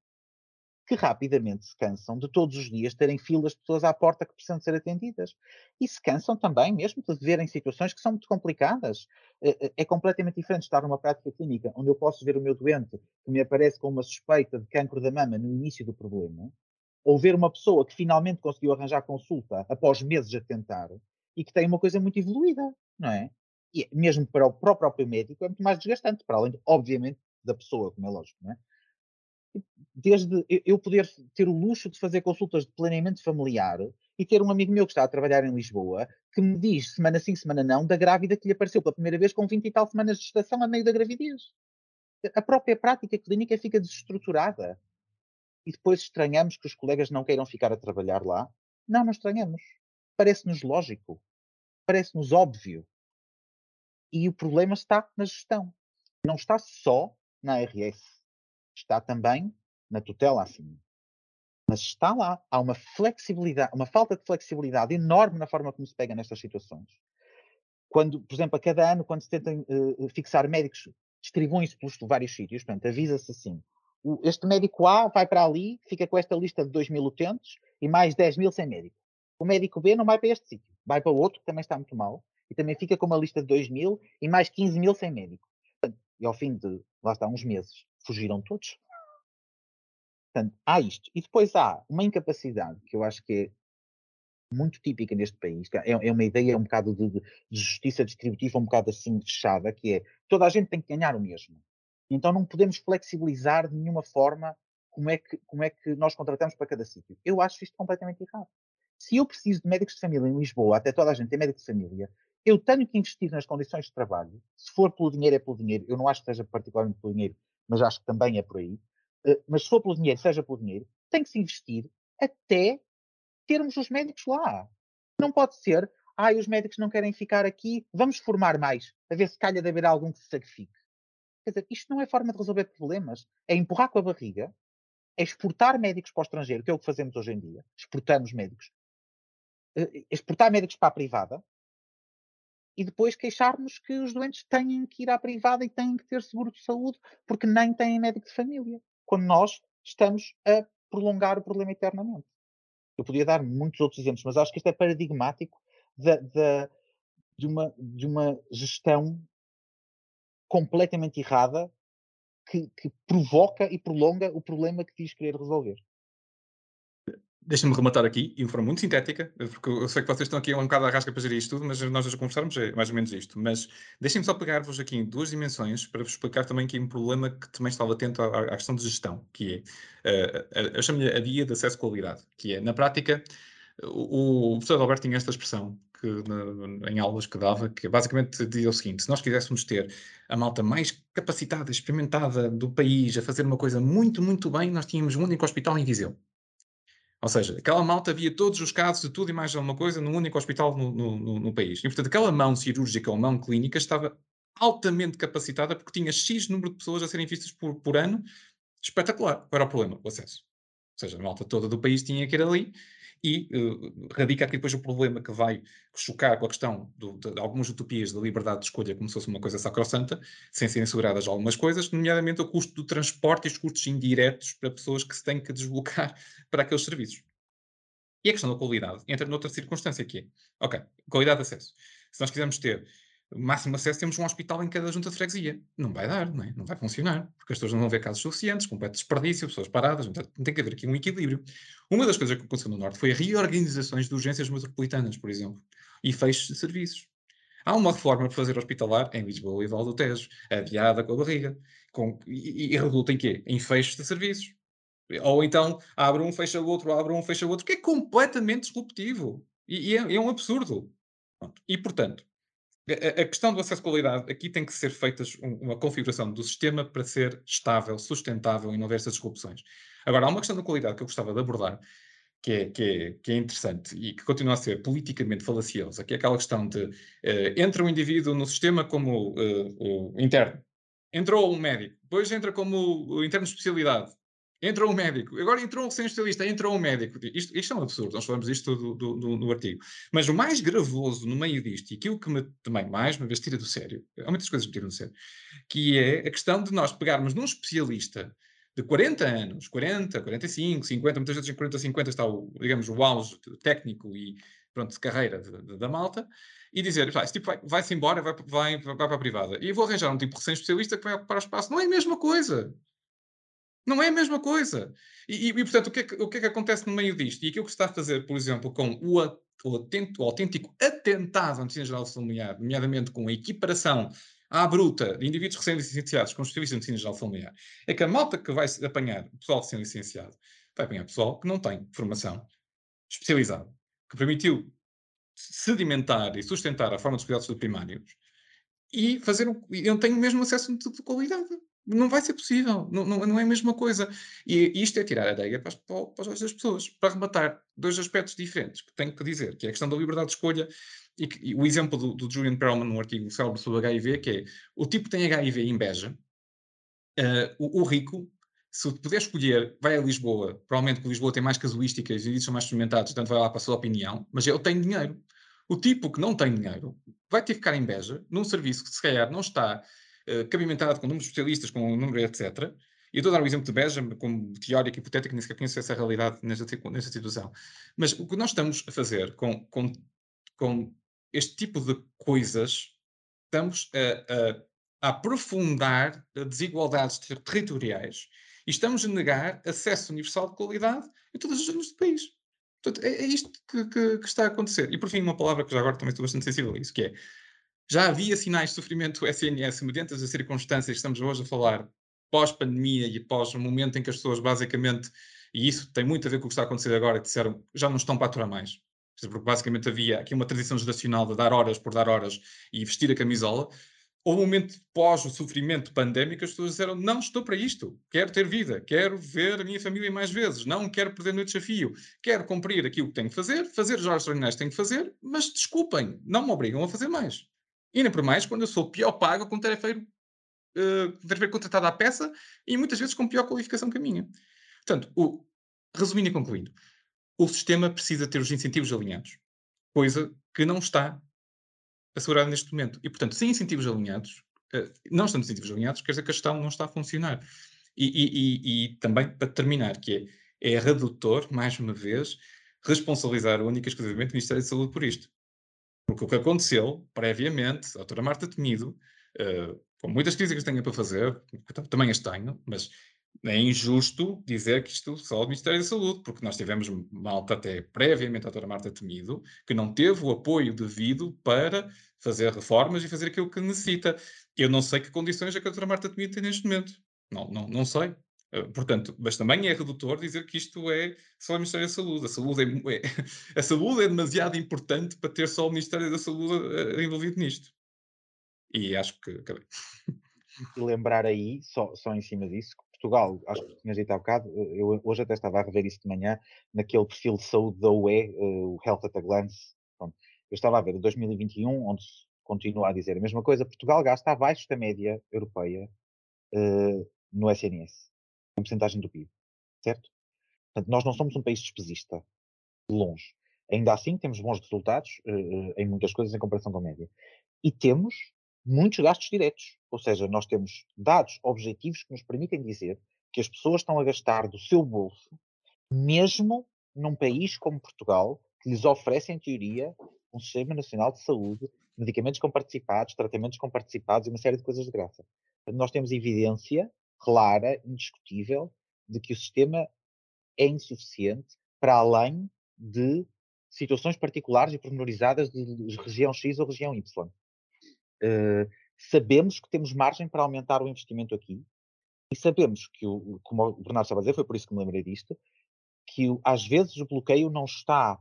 que rapidamente se cansam de todos os dias terem filas de pessoas à porta que precisam ser atendidas. E se cansam também mesmo de verem situações que são muito complicadas. É, é, é completamente diferente estar numa prática clínica onde eu posso ver o meu doente que me aparece com uma suspeita de cancro da mama no início do problema, ou ver uma pessoa que finalmente conseguiu arranjar consulta após meses a tentar e que tem uma coisa muito evoluída, não é? E mesmo para o próprio médico é muito mais desgastante, para além, obviamente, da pessoa, como é lógico, não é? Desde eu poder ter o luxo de fazer consultas de planeamento familiar e ter um amigo meu que está a trabalhar em Lisboa que me diz, semana sim, semana não, da grávida que lhe apareceu pela primeira vez com 20 e tal semanas de gestação a meio da gravidez. A própria prática clínica fica desestruturada. E depois estranhamos que os colegas não queiram ficar a trabalhar lá. Não, não estranhamos. Parece-nos lógico. Parece-nos óbvio. E o problema está na gestão. Não está só na RS está também na tutela assim. Mas está lá, há uma flexibilidade, uma falta de flexibilidade enorme na forma como se pega nestas situações. Quando, por exemplo, a cada ano, quando se tenta uh, fixar médicos, distribuem-se pelos vários sítios, portanto, avisa-se assim. O, este médico A vai para ali, fica com esta lista de 2 mil utentes e mais 10 mil sem médico. O médico B não vai para este sítio, vai para outro que também está muito mal e também fica com uma lista de 2 mil e mais 15 mil sem médico. E ao fim de, lá está, uns meses, fugiram todos. Portanto, há isto. E depois há uma incapacidade que eu acho que é muito típica neste país, é, é uma ideia um bocado de, de, justiça distributiva, um bocado assim fechada, que é toda a gente tem que ganhar o mesmo. Então não podemos flexibilizar de nenhuma forma como é que, como é que nós contratamos para cada sítio. Eu acho isto completamente errado. Se eu preciso de médicos de família em Lisboa, até toda a gente tem médico de família, eu tenho que investir nas condições de trabalho. Se for pelo dinheiro, é pelo dinheiro. Eu não acho que seja particularmente pelo dinheiro, mas acho que também é por aí. Uh, mas se for pelo dinheiro, seja pelo dinheiro, tem que se investir até termos os médicos lá. Não pode ser, ah, os médicos não querem ficar aqui, vamos formar mais, a ver se calha de haver algum que se sacrifique. Quer dizer, isto não é forma de resolver problemas. É empurrar com a barriga, é exportar médicos para o estrangeiro, que é o que fazemos hoje em dia. Exportamos médicos. Uh, exportar médicos para a privada, e depois queixarmos que os doentes têm que ir à privada e têm que ter seguro de saúde porque nem têm médico de família, quando nós estamos a prolongar o problema eternamente. Eu podia dar muitos outros exemplos, mas acho que isto é paradigmático de, de, de, uma, de uma gestão completamente errada que, que, provoca e prolonga o problema que diz querer resolver. Deixa-me rematar aqui, e de forma muito sintética, porque eu sei que vocês estão aqui um bocado à rasca para gerir isto tudo, mas nós já conversarmos é mais ou menos isto. Mas deixem-me só pegar-vos aqui em duas dimensões para vos explicar também aqui um problema que também estava atento à, à questão de gestão, que é, uh, eu chamo-lhe a via de acesso à qualidade, que é, na prática, o, o professor Alberto tinha esta expressão que, na, em aulas que dava, que basicamente dizia o seguinte: se nós quiséssemos ter a malta mais capacitada, experimentada do país a fazer uma coisa muito, muito bem, nós tínhamos um único hospital em Viseu. Ou seja, aquela malta via todos os casos de tudo e mais alguma coisa num único hospital no, no, no, país. E, portanto, aquela mão cirúrgica ou mão clínica estava altamente capacitada porque tinha X número de pessoas a serem vistas por, por ano. Espetacular. Qual era o problema? O acesso. Ou seja, a malta toda do país tinha que ir ali e uh, radica aqui depois o problema que vai chocar com a questão do, de, de, algumas utopias da liberdade de escolha como se fosse uma coisa sacrossanta, sem serem asseguradas algumas coisas, nomeadamente o custo do transporte e os custos indiretos para pessoas que se têm que deslocar <laughs> para aqueles serviços. E a questão da qualidade entra noutra circunstância que é, ok, qualidade de acesso. Se nós quisermos ter máximo acesso, temos um hospital em cada junta de freguesia. Não vai dar, não, é? não vai funcionar, porque as pessoas não vão ver casos suficientes, completo desperdício, pessoas paradas, então tem que haver aqui um equilíbrio. Uma das coisas que aconteceu no Norte foi a reorganizações de urgências metropolitanas, por exemplo, e fechos de serviços. Há uma reforma para fazer hospitalar em Lisboa e Val do Tejo, adiada com a barriga, com, e, e resulta em quê? Em fechos de serviços. Ou então abre um, fecha o outro, abre um, fecha o outro, que é completamente disruptivo. E, e é, é, um absurdo. Pronto. E, portanto, a, questão do acesso à qualidade, aqui tem que ser feita uma configuração do sistema para ser estável, sustentável e não haver essas disrupções. Agora, há uma questão da qualidade que eu gostava de abordar, que é, que é, que é interessante e que continua a ser politicamente falaciosa, que é aquela questão de uh, entra um indivíduo no sistema como uh, interno, entrou um médico, depois entra como interno de especialidade, Entrou um médico, agora entrou um especialista, entrou um médico. Isto, isto é um absurdo, nós falamos disto do, do, do, no artigo. Mas o mais gravoso no meio disto, e aquilo que me também mais uma vez tira do sério, há muitas coisas que me tiram do sério, que é a questão de nós pegarmos num especialista de 40 anos, 40, 45, 50, muitas vezes em 40, 50 está o, digamos, o auge técnico e pronto, de carreira de, de, da malta, e dizer, vai, esse tipo vai, vai-se embora, vai, vai, vai para a privada. E vou arranjar um tipo recém-especialista que vai ocupar o espaço. Não é a mesma coisa. Não é a mesma coisa. E, e, e portanto, o que, é que, o que, é que, acontece no meio disto? E aquilo que se está a fazer, por exemplo, com o, o, atento, o autêntico atentado à medicina geral familiar, nomeadamente com a equiparação à bruta de indivíduos recém-licenciados com especialistas de medicina geral familiar, é que a malta que vai apanhar pessoal recém-licenciado vai apanhar pessoal que não tem formação especializada, que permitiu sedimentar e sustentar a forma dos cuidados primários e fazer um, eu não tenho o mesmo acesso de qualidade. Não vai ser possível, não, não, não é a mesma coisa. E isto é tirar a adega para, olhos das pessoas, para rematar dois aspectos diferentes que tenho que dizer, que é a questão da liberdade de escolha e, que, e o exemplo do, do, Julian Perlman no artigo célebre sobre HIV, que é o tipo tem HIV e inveja, uh, o, o, rico, se puder escolher, vai a Lisboa, provavelmente porque Lisboa tem mais casuísticas e são mais experimentados, portanto vai lá para a sua opinião, mas ele tem dinheiro. O tipo que não tem dinheiro vai ter que ficar em Beja, num serviço que se calhar não está uh, cabimentado com números especialistas, com um número, etc. E estou a dar o exemplo de Beja como teórico hipotético, nem sequer conheço essa realidade nesta, situação. Mas o que nós estamos a fazer com, com, com este tipo de coisas, estamos a, a, a aprofundar desigualdades ter territoriais e estamos a negar acesso universal de qualidade em todas as zonas do país. Portanto, é, é isto que, que, que, está a acontecer. E por fim, uma palavra que já agora também estou bastante sensível a isso, que é já havia sinais de sofrimento SNS mediante as circunstâncias que estamos hoje a falar, pós-pandemia e pós o momento em que as pessoas basicamente, e isso tem muito a ver com o que está a acontecer agora, disseram já não estão para aturar mais. Porque basicamente havia aqui uma tradição geracional de dar horas por dar horas e vestir a camisola. Houve um momento pós o sofrimento pandémico, as pessoas disseram: Não estou para isto, quero ter vida, quero ver a minha família mais vezes, não quero perder no desafio, quero cumprir aquilo que tenho que fazer, fazer os horas extraordinários que tenho que fazer, mas desculpem, não me obrigam a fazer mais. E nem por mais quando eu sou pior pago com tarefeiro, uh, tarefeiro contratado à peça e muitas vezes com pior qualificação que a minha. Portanto, o, resumindo e concluindo, o sistema precisa ter os incentivos alinhados, coisa que não está assegurada neste momento. E, portanto, sem incentivos alinhados, uh, não estando incentivos alinhados, quer dizer que a gestão não está a funcionar. E, e, e, e também, para terminar, que é, é redutor, mais uma vez, responsabilizar única e exclusivamente o Ministério da Saúde por isto. Porque o que aconteceu, previamente, a doutora Marta Temido, uh, com muitas críticas que tenho para fazer, também as tenho, mas é injusto dizer que isto só o Ministério da Saúde, porque nós tivemos malta até previamente a doutora Marta Temido, que não teve o apoio devido para fazer reformas e fazer aquilo que necessita. Eu não sei que condições é que a doutora Marta Temido tem neste momento. Não, não, não sei. Uh, portanto, mas também é redutor dizer que isto é só o Ministério da Saúde. A saúde é, é <laughs> a saúde é demasiado importante para ter só o Ministério da Saúde uh, envolvido nisto. E acho que acabei. E lembrar aí, só, só em cima disso, Portugal, acho que tinhas dito há bocado, eh, eu hoje até estava a rever isso de manhã, naquele perfil de saúde da UE, o Health at a Glance. Pronto. Eu estava a ver 2021, onde continua a dizer a mesma coisa, Portugal gasta abaixo da média europeia uh, no SNS, em porcentagem do PIB, certo? Portanto, nós não somos um país despesista, de longe. Ainda assim, temos bons resultados uh, em muitas coisas em comparação com a média. E temos muitos gastos diretos. Ou seja, nós temos dados objetivos que nos permitem dizer que as pessoas estão a gastar do seu bolso, mesmo num país como Portugal, que lhes oferece, em teoria, um sistema nacional de saúde, medicamentos comparticipados, tratamentos comparticipados e uma série de coisas de graça. Nós temos evidência clara, indiscutível, de que o sistema é insuficiente para além de situações particulares e pormenorizadas de região X ou região Y. Uh, sabemos que temos margem para aumentar o investimento aqui e sabemos que, o, como o Bernardo estava a dizer, foi por isso que me lembrei disto, que às vezes o bloqueio não está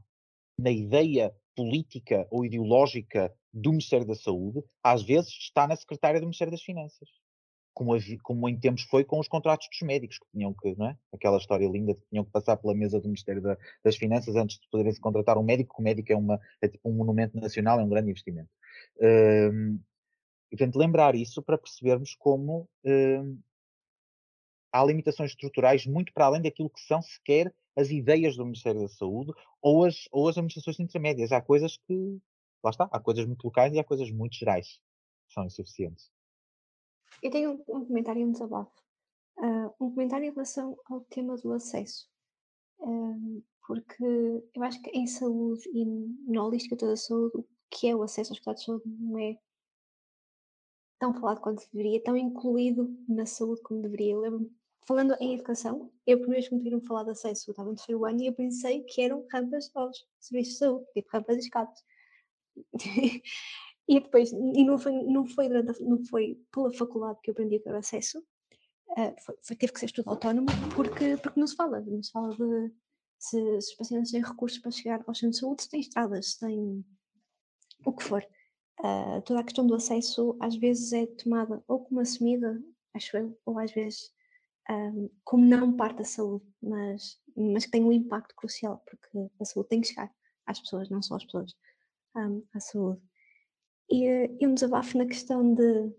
na ideia política ou ideológica do Ministério da Saúde, às vezes está na secretária do Ministério das Finanças. Como, como em tempos foi com os contratos dos médicos, que tinham que, não é? Aquela história linda de que tinham que passar pela mesa do Ministério da, das Finanças antes de poderem se contratar um médico, porque o médico é, uma, é tipo um monumento nacional, é um grande investimento. Uh, e, portanto, lembrar isso para percebermos como uh, há limitações estruturais muito para além daquilo que são sequer as ideias do Ministério da Saúde ou as, ou as administrações intermédias. Há coisas que, lá está, há coisas muito locais e há coisas muito gerais que são insuficientes. Eu tenho um, comentário e um desabafo. Uh, um comentário em relação ao tema do acesso. Porque eu acho que em saúde e na holística toda a saúde, o que é o acesso aos cuidados de saúde não é tão falado quanto deveria, tão incluído na saúde como deveria. Eu lembro falando em educação, eu primeiro que me viram falar de acesso, eu estava no terceiro ano e eu pensei que eram rampas aos serviços de saúde, tipo rampas de escadas. <laughs> e depois, e não foi, não foi, durante, não foi pela faculdade que eu aprendi a ter acesso, uh, foi, foi, teve que ser estudo autónomo, porque, porque não se fala, não se fala de se, se os pacientes têm recursos para chegar ao centro de saúde, se têm estradas, se têm o que for. Uh, toda a questão do acesso às vezes é tomada ou como assumida, acho eu, ou às vezes um, como não parte da saúde, mas, mas que tem um impacto crucial, porque a saúde tem que chegar às pessoas, não só às pessoas, um, à saúde. E, e um desabafo na questão de,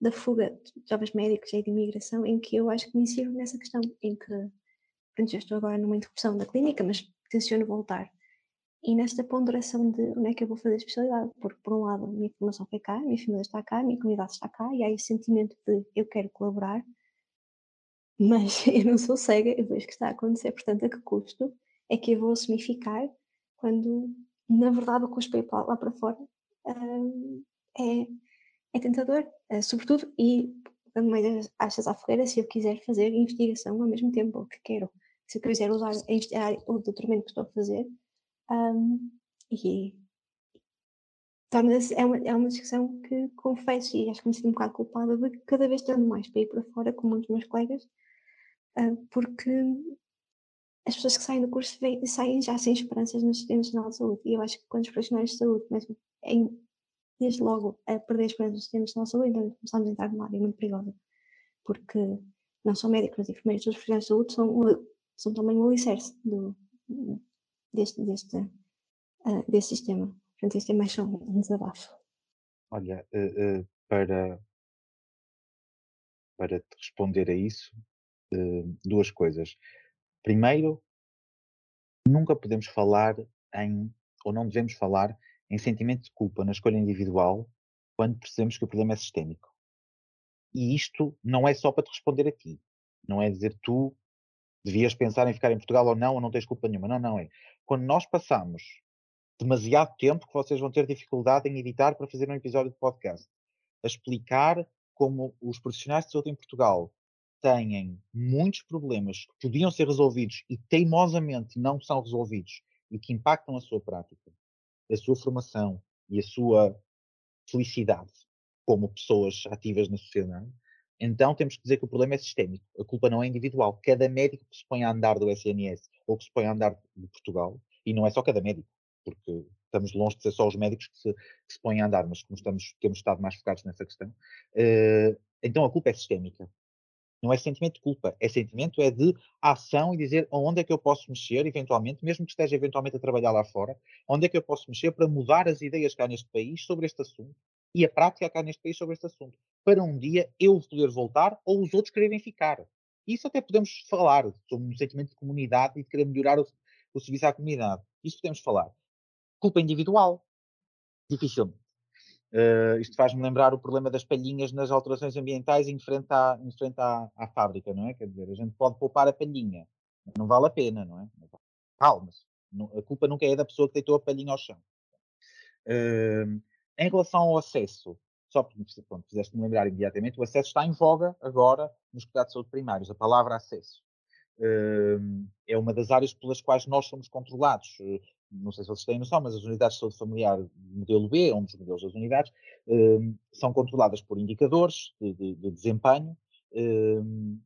da fuga de jovens médicos e de imigração, em que eu acho que me insiro nessa questão, em que, pronto, já estou agora numa interrupção da clínica, mas tenciono voltar. E nesta ponderação de onde é que eu vou fazer especialidade, porque por um lado a minha formação foi cá, a minha família está cá, a minha comunidade está cá, e há esse sentimento de eu quero colaborar, mas <laughs> eu não sou cega, eu vejo que está a acontecer, portanto a que custo é que eu vou assumir ficar quando na verdade o para ir lá para fora é, é tentador, uh, sobretudo, e mais achas à fogueira, se eu quiser fazer investigação ao mesmo tempo, que quero, se eu quiser usar o doutoramento que estou a fazer, um, e torna-se, é uma, é uma discussão que confesso e acho que me sinto um bocado culpada de cada vez tendo mais para ir para fora com muitos meus colegas, uh, porque as pessoas que saem do curso saem já sem esperanças no Sistema Nacional de Saúde. E eu acho que quando os profissionais de saúde começam, em, desde logo, a perder esperanças no Sistema de Saúde, então começamos a entrar numa área muito perigosa. Porque não só médicos, enfermeiros, os profissionais de saúde são, são também o alicerce do, deste, deste, uh, deste sistema. Portanto, isto é mais só um desabafo. Olha, uh, uh, para, para te responder a isso, duas coisas. Primeiro, nunca podemos falar em, ou não devemos falar, em sentimento de culpa na escolha individual quando percebemos que o problema é sistémico. E isto não é só para te responder a ti. Não é dizer tu devias pensar em ficar em Portugal ou não, ou não tens culpa nenhuma. Não, não é. Quando nós passamos demasiado tempo que vocês vão ter dificuldade em editar para fazer um episódio de podcast, a explicar como os profissionais de saúde em Portugal têm muitos problemas que podiam ser resolvidos e teimosamente não são resolvidos e que impactam a sua prática, a sua formação e a sua felicidade como pessoas ativas na sociedade, então temos que dizer que o problema é sistémico. A culpa não é individual. Cada médico que se põe a andar do SNS ou que se põe a andar de Portugal, e não é só cada médico, porque estamos longe de ser só os médicos que se, que se põem a andar, mas como estamos, temos estado mais focados nessa questão, uh, então a culpa é sistémica. Não é sentimento de culpa, é sentimento é de ação e dizer onde é que eu posso mexer, eventualmente, mesmo que esteja eventualmente a trabalhar lá fora, onde é que eu posso mexer para mudar as ideias que há neste país sobre este assunto e a prática que há neste país sobre este assunto, para um dia eu poder voltar ou os outros quererem ficar. Isso até podemos falar sobre um sentimento de comunidade e de querer melhorar o, o serviço à comunidade. Isso podemos falar. Culpa individual, dificilmente. Uh, isto faz-me lembrar o problema das palhinhas nas alterações ambientais em frente, à, em frente à, à, fábrica, não é? Quer dizer, a gente pode poupar a palhinha, não vale a pena, não é? Calma-se. A culpa nunca é da pessoa que deitou a palhinha ao chão. Uh, em relação ao acesso, só porque fizeste-me lembrar imediatamente, o acesso está em voga agora nos cuidados de saúde primários, a palavra acesso. Uh, é uma das áreas pelas quais nós somos controlados não sei se vocês têm noção, mas as unidades de saúde familiar modelo B, um dos modelos das unidades, um, são controladas por indicadores de, de, de desempenho um,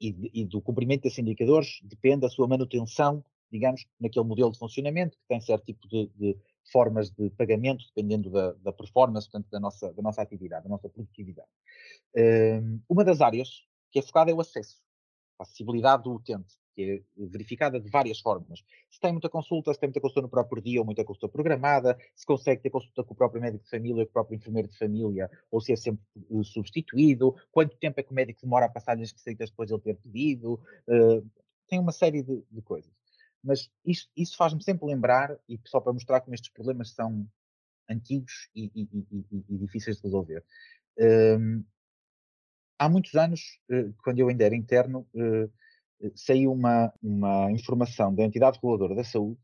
e, de, e, do cumprimento desses indicadores depende a sua manutenção, digamos, naquele modelo de funcionamento, que tem certo tipo de, formas de pagamento, dependendo da, da, performance, portanto, da nossa, da nossa atividade, da nossa produtividade. Um, uma das áreas que é focada é o acesso, a acessibilidade do utente que é verificada de várias formas. Se tem muita consulta, se tem muita consulta no próprio dia ou muita consulta programada, se consegue ter consulta com o próprio médico de família, com o próprio enfermeiro de família, ou se é sempre uh, substituído, quanto tempo é que o médico demora a passar as receitas depois de ele ter pedido, uh, tem uma série de, de coisas. Mas isso, faz-me sempre lembrar, e só para mostrar como estes problemas são antigos e, e, e, e difíceis de resolver. Um, há muitos anos, uh, quando eu ainda era interno, saiu uma, uma informação da entidade reguladora da saúde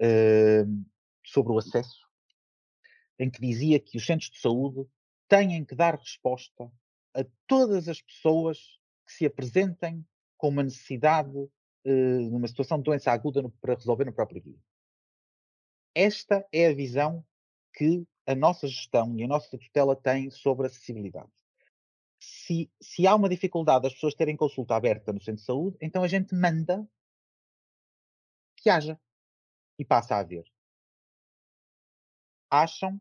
uh, sobre o acesso, em que dizia que os centros de saúde têm que dar resposta a todas as pessoas que se apresentem com uma necessidade, uh, numa situação de doença aguda no, para resolver no próprio dia. Esta é a visão que a nossa gestão e a nossa tutela têm sobre a acessibilidade se, se há uma dificuldade das pessoas terem consulta aberta no centro de saúde, então a gente manda que haja e passa a haver. Acham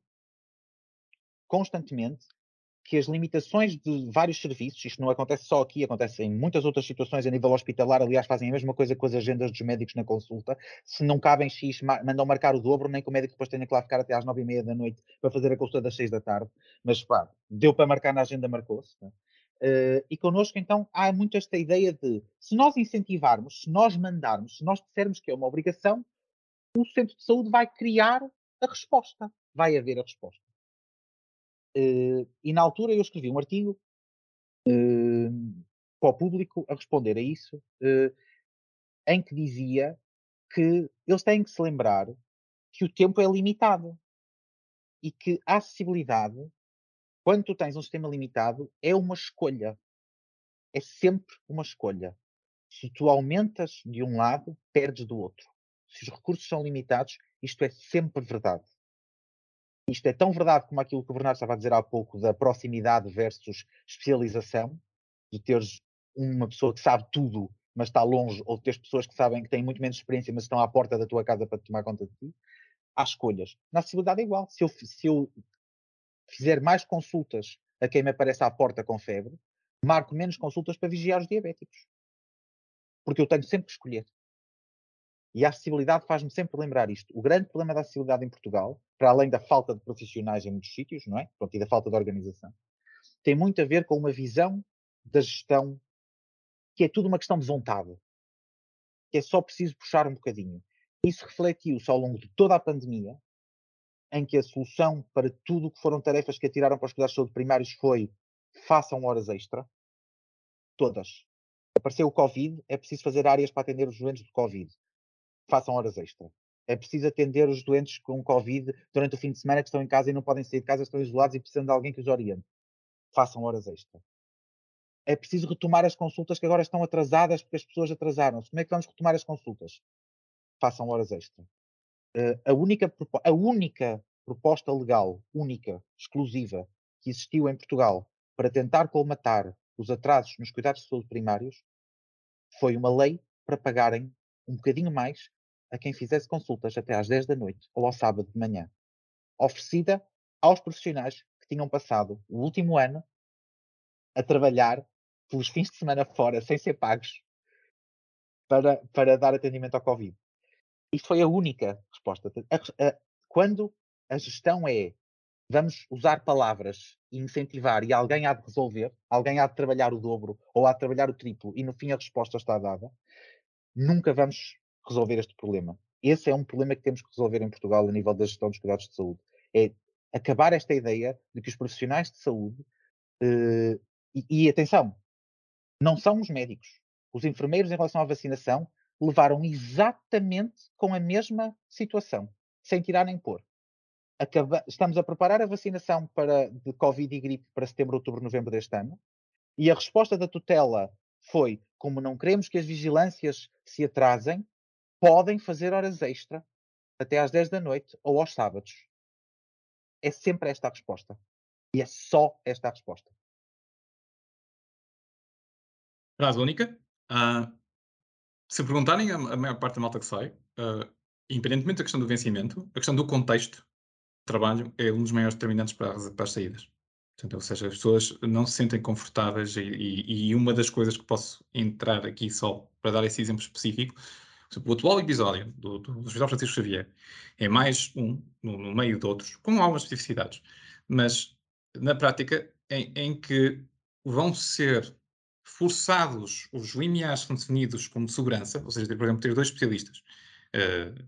constantemente que as limitações de vários serviços, isto não acontece só aqui, acontece em muitas outras situações a nível hospitalar, aliás, fazem a mesma coisa com as agendas dos médicos na consulta. Se não cabem X, mandam marcar o dobro, nem que o médico depois tenha que lá ficar até às nove e meia da noite para fazer a consulta das seis da tarde. Mas pá, deu para marcar na agenda, marcou-se. Uh, e connosco, então, há muito esta ideia de se nós incentivarmos, se nós mandarmos, se nós dissermos que é uma obrigação, o centro de saúde vai criar a resposta. Vai haver a resposta. E na altura eu escrevi um artigo uh, para o público a responder a isso, em que dizia que eles têm que se lembrar que o tempo é limitado e que a acessibilidade quando tu tens um sistema limitado, é uma escolha. É sempre uma escolha. Se tu aumentas de um lado, perdes do outro. Se os recursos são limitados, isto é sempre verdade. Isto é tão verdade como aquilo que o Bernardo estava a dizer há pouco da proximidade versus especialização, de teres uma pessoa que sabe tudo, mas está longe, ou teres pessoas que sabem que têm muito menos experiência, mas estão à porta da tua casa para tomar conta de ti. Há escolhas. Na acessibilidade é igual. Se eu, se eu fizer mais consultas a quem me aparece à porta com febre, marco menos consultas para vigiar os diabéticos. Porque eu tenho sempre que escolher. E a acessibilidade faz-me sempre lembrar isto. O grande problema da acessibilidade em Portugal, para além da falta de profissionais em muitos sítios, não é? Pronto, e da falta de organização, tem muito a ver com uma visão da gestão que é tudo uma questão de vontade. Que é só preciso puxar um bocadinho. Isso refletiu-se ao longo de toda a pandemia, em que a solução para tudo que foram tarefas que atiraram para os cuidados de saúde primários foi façam horas extra. Todas. Apareceu o Covid, é preciso fazer áreas para atender os doentes de Covid. Façam horas extra. É preciso atender os doentes com Covid durante o fim de semana que estão em casa e não podem sair de casa, estão isolados e precisam de alguém que os oriente. Façam horas extra. é preciso retomar as consultas que agora estão atrasadas porque as pessoas atrasaram-se. Como é que vamos retomar as consultas? Façam horas extra. Uh, a, única, a única proposta legal, única, exclusiva, que existiu em Portugal para tentar colmatar os atrasos nos cuidados de saúde primários foi uma lei para pagarem um bocadinho mais a quem fizesse consultas até às 10 da noite ou ao sábado de manhã, oferecida aos profissionais que tinham passado o último ano a trabalhar pelos fins de semana fora, sem ser pagos, para, para dar atendimento ao Covid. Isto foi a única resposta. A, a, quando a gestão é vamos usar palavras e incentivar e alguém há de resolver, alguém há de trabalhar o dobro ou há de trabalhar o triplo e no fim a resposta está dada, nunca vamos resolver este problema. Esse é um problema que temos que resolver em Portugal a nível da gestão dos cuidados de saúde. É acabar esta ideia de que os profissionais de saúde, uh, e, e atenção, não são os médicos. Os enfermeiros, em relação à vacinação, levaram exatamente com a mesma situação, sem tirar nem pôr. Acaba, estamos a preparar a vacinação para, de Covid e gripe para setembro, outubro, novembro deste ano, e a resposta da tutela foi: como não queremos que as vigilâncias se atrasem, podem fazer horas extra até às 10 da noite ou aos sábados. É sempre esta a resposta. E é só esta a resposta. Frase única. Uh, se perguntarem a, maior parte da malta que sai, uh, independentemente da questão do vencimento, a questão do contexto de trabalho é um dos maiores determinantes para, para as saídas. Portanto, ou seja, as pessoas não se sentem confortáveis e, e, e, uma das coisas que posso entrar aqui só para dar esse exemplo específico, o atual episódio do, do, Hospital Francisco Xavier é mais um no, no, meio de outros, com algumas especificidades, mas na prática em, em que vão ser forçados os limiares são definidos como segurança, ou seja, por exemplo, ter dois especialistas, uh,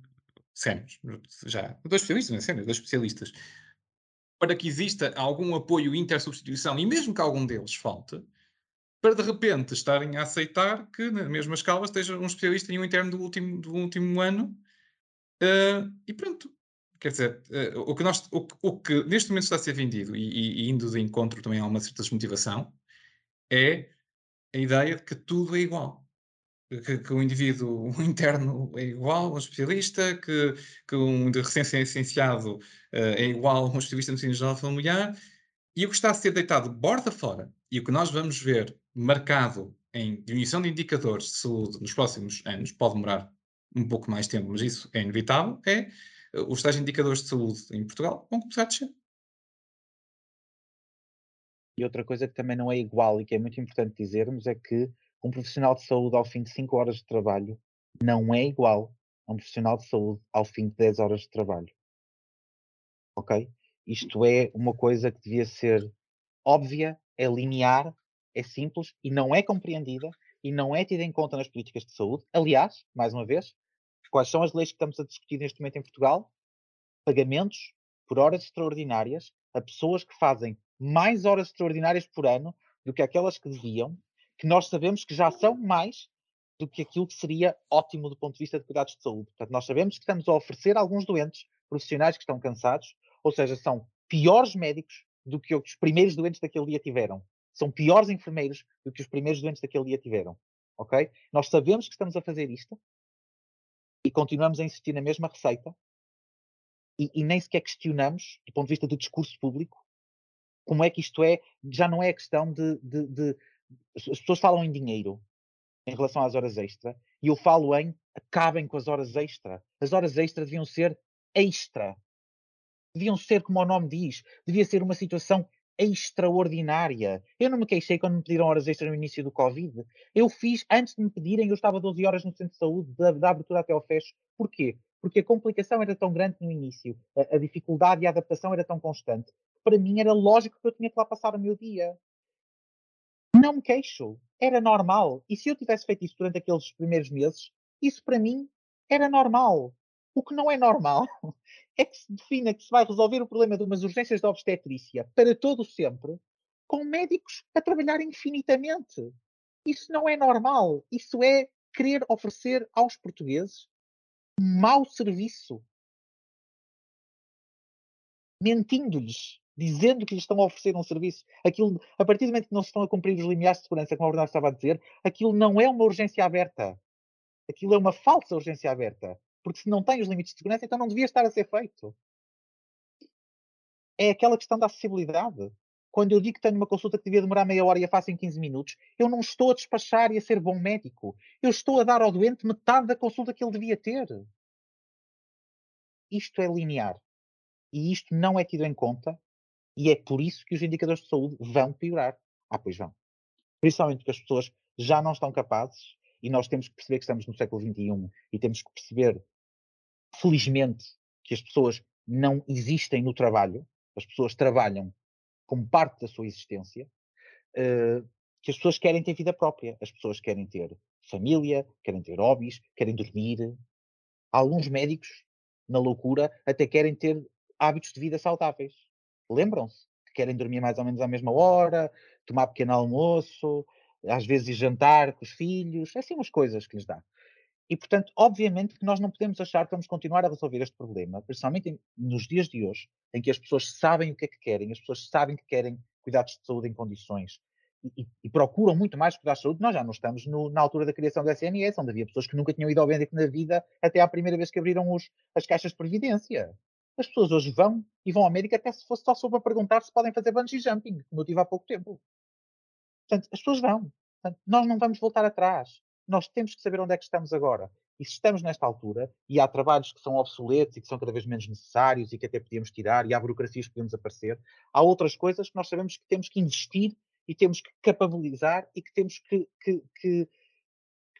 sénios, já, dois especialistas, não é sénios, dois especialistas, para que exista algum apoio intersubstituição, e mesmo que algum deles falte, para de repente estarem a aceitar que na mesma escala esteja um especialista e um interno do último, do último ano, uh, e pronto. Quer dizer, uh, o, que nós, o, o, que neste momento está a ser vendido, e, e, indo de encontro também a uma certa desmotivação, é a ideia de que tudo é igual. Que, que o indivíduo <laughs> um interno é igual a um especialista, que, que um de recém-licenciado uh, é igual a um especialista no ensino geral familiar, e o que está a ser deitado borda fora, e o que nós vamos ver marcado em diminuição de indicadores de saúde nos próximos anos, pode demorar um pouco mais tempo, mas isso é inevitável, é uh, os tais indicadores de saúde em Portugal vão começar a descer. E outra coisa que também não é igual e que é muito importante dizermos é que um profissional de saúde ao fim de 5 horas de trabalho não é igual a um profissional de saúde ao fim de 10 horas de trabalho. Ok? Isto é uma coisa que devia ser óbvia, é linear, é simples e não é compreendida e não é tida em conta nas políticas de saúde. Aliás, mais uma vez, quais são as leis que estamos a discutir neste momento em Portugal? Pagamentos por horas extraordinárias a pessoas que fazem mais horas extraordinárias por ano do que aquelas que deviam, que nós sabemos que já são mais do que aquilo que seria ótimo do ponto de vista de cuidados de saúde. Portanto, nós sabemos que estamos a oferecer a alguns doentes, profissionais que estão cansados, ou seja, são piores médicos do que os primeiros doentes daquele dia tiveram. São piores enfermeiros do que os primeiros doentes daquele dia tiveram. Ok? Nós sabemos que estamos a fazer isto e continuamos a insistir na mesma receita e, e nem sequer questionamos, do ponto de vista do discurso público, como é que isto é, já não é questão de, de, de, As pessoas falam em dinheiro em relação às horas extra, e eu falo em acabem com as horas extra. As horas extra deviam ser extra. Deviam ser, como o nome diz, devia ser uma situação extraordinária. Eu não me queixei quando me pediram horas extras no início do Covid. Eu fiz, antes de me pedirem, eu estava 12 horas no centro de saúde, da, da abertura até ao fecho. Porquê? Porque a complicação era tão grande no início, a, a dificuldade e a adaptação era tão constante, para mim era lógico que eu tinha que lá passar o meu dia. Não me queixo, era normal. E se eu tivesse feito isso durante aqueles primeiros meses, isso para mim era normal. O que não é normal <laughs> é que se defina que se vai resolver o problema de umas urgências de obstetrícia para todo sempre, com médicos a trabalhar infinitamente. Isso não é normal. Isso é querer oferecer aos portugueses mau serviço. Mentindo-lhes dizendo que lhes estão a oferecer um serviço, aquilo, a partir do momento que não se estão a cumprir os limiares de segurança, como a Bernardo estava a dizer, aquilo não é uma urgência aberta. Aquilo é uma falsa urgência aberta. Porque se não tem os limites de segurança, então não devia estar a ser feito. É aquela questão da acessibilidade. Quando eu digo que tenho uma consulta que devia demorar meia hora e a faço em 15 minutos, eu não estou a despachar e a ser bom médico. Eu estou a dar ao doente metade da consulta que ele devia ter. Isto é linear. E isto não é tido em conta e é por isso que os indicadores de saúde vão piorar. Ah, pois vão. Principalmente porque as pessoas já não estão capazes e nós temos que perceber que estamos no século XXI e temos que perceber, felizmente, que as pessoas não existem no trabalho, as pessoas trabalham como parte da sua existência, uh, que as pessoas querem ter vida própria, as pessoas querem ter família, querem ter hobbies, querem dormir. Alguns médicos, na loucura, até querem ter hábitos de vida saudáveis lembram-se que querem dormir mais ou menos à mesma hora, tomar pequeno almoço, às vezes jantar com os filhos, assim umas coisas que lhes dá. E, portanto, obviamente que nós não podemos achar que vamos continuar a resolver este problema, principalmente nos dias de hoje, em que as pessoas sabem o que é que querem, as pessoas sabem que querem cuidados de saúde em condições e, e, e procuram muito mais cuidados de saúde. Nós já não estamos no, na altura da criação do SNS, onde havia pessoas que nunca tinham ido ao médico na vida até à primeira vez que abriram os, as caixas de previdência. As pessoas hoje vão e vão à América até se fosse só sobre perguntar se podem fazer bungee jumping, como eu tive há pouco tempo. Portanto, as pessoas vão. Portanto, nós não vamos voltar atrás. Nós temos que saber onde é que estamos agora. E se estamos nesta altura, e há trabalhos que são obsoletos e que são cada vez menos necessários e que até podíamos tirar, e há burocracias que podemos aparecer, há outras coisas que nós sabemos que temos que investir e temos que capabilizar e que temos que, que, que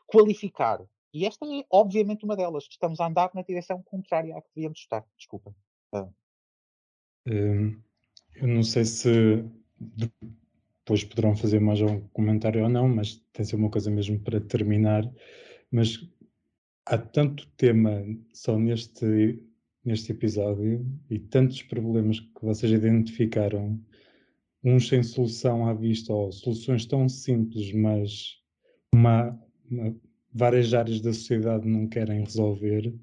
qualificar. E esta é, obviamente, uma delas. Estamos a andar na direção contrária à que devíamos estar. Desculpa. Ah. Hum, eu não sei se depois poderão fazer mais um comentário ou não, mas tem ser uma coisa mesmo para terminar. Mas há tanto tema só neste, neste episódio e tantos problemas que vocês identificaram, uns sem solução à vista ou soluções tão simples, mas uma, uma várias áreas da sociedade não querem resolver,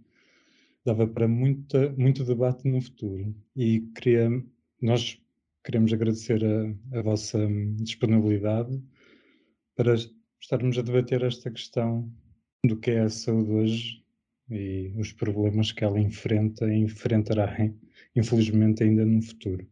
dava para muita, muito debate no futuro. E queria, nós queremos agradecer a, a vossa disponibilidade para estarmos a debater esta questão do que é a saúde hoje e os problemas que ela enfrenta e enfrentará, <laughs> infelizmente, ainda no futuro.